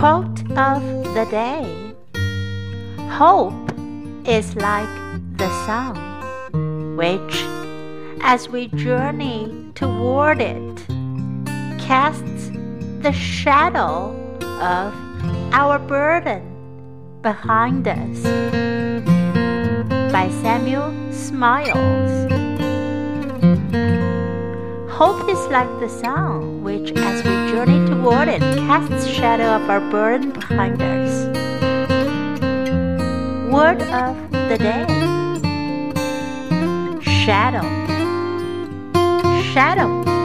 Quote of the day Hope is like the sun, which, as we journey toward it, casts the shadow of our burden behind us. By Samuel Smiles. Hope is like the sun, which, as we journey toward it, casts shadow of our burden behind us. Word of the day Shadow. Shadow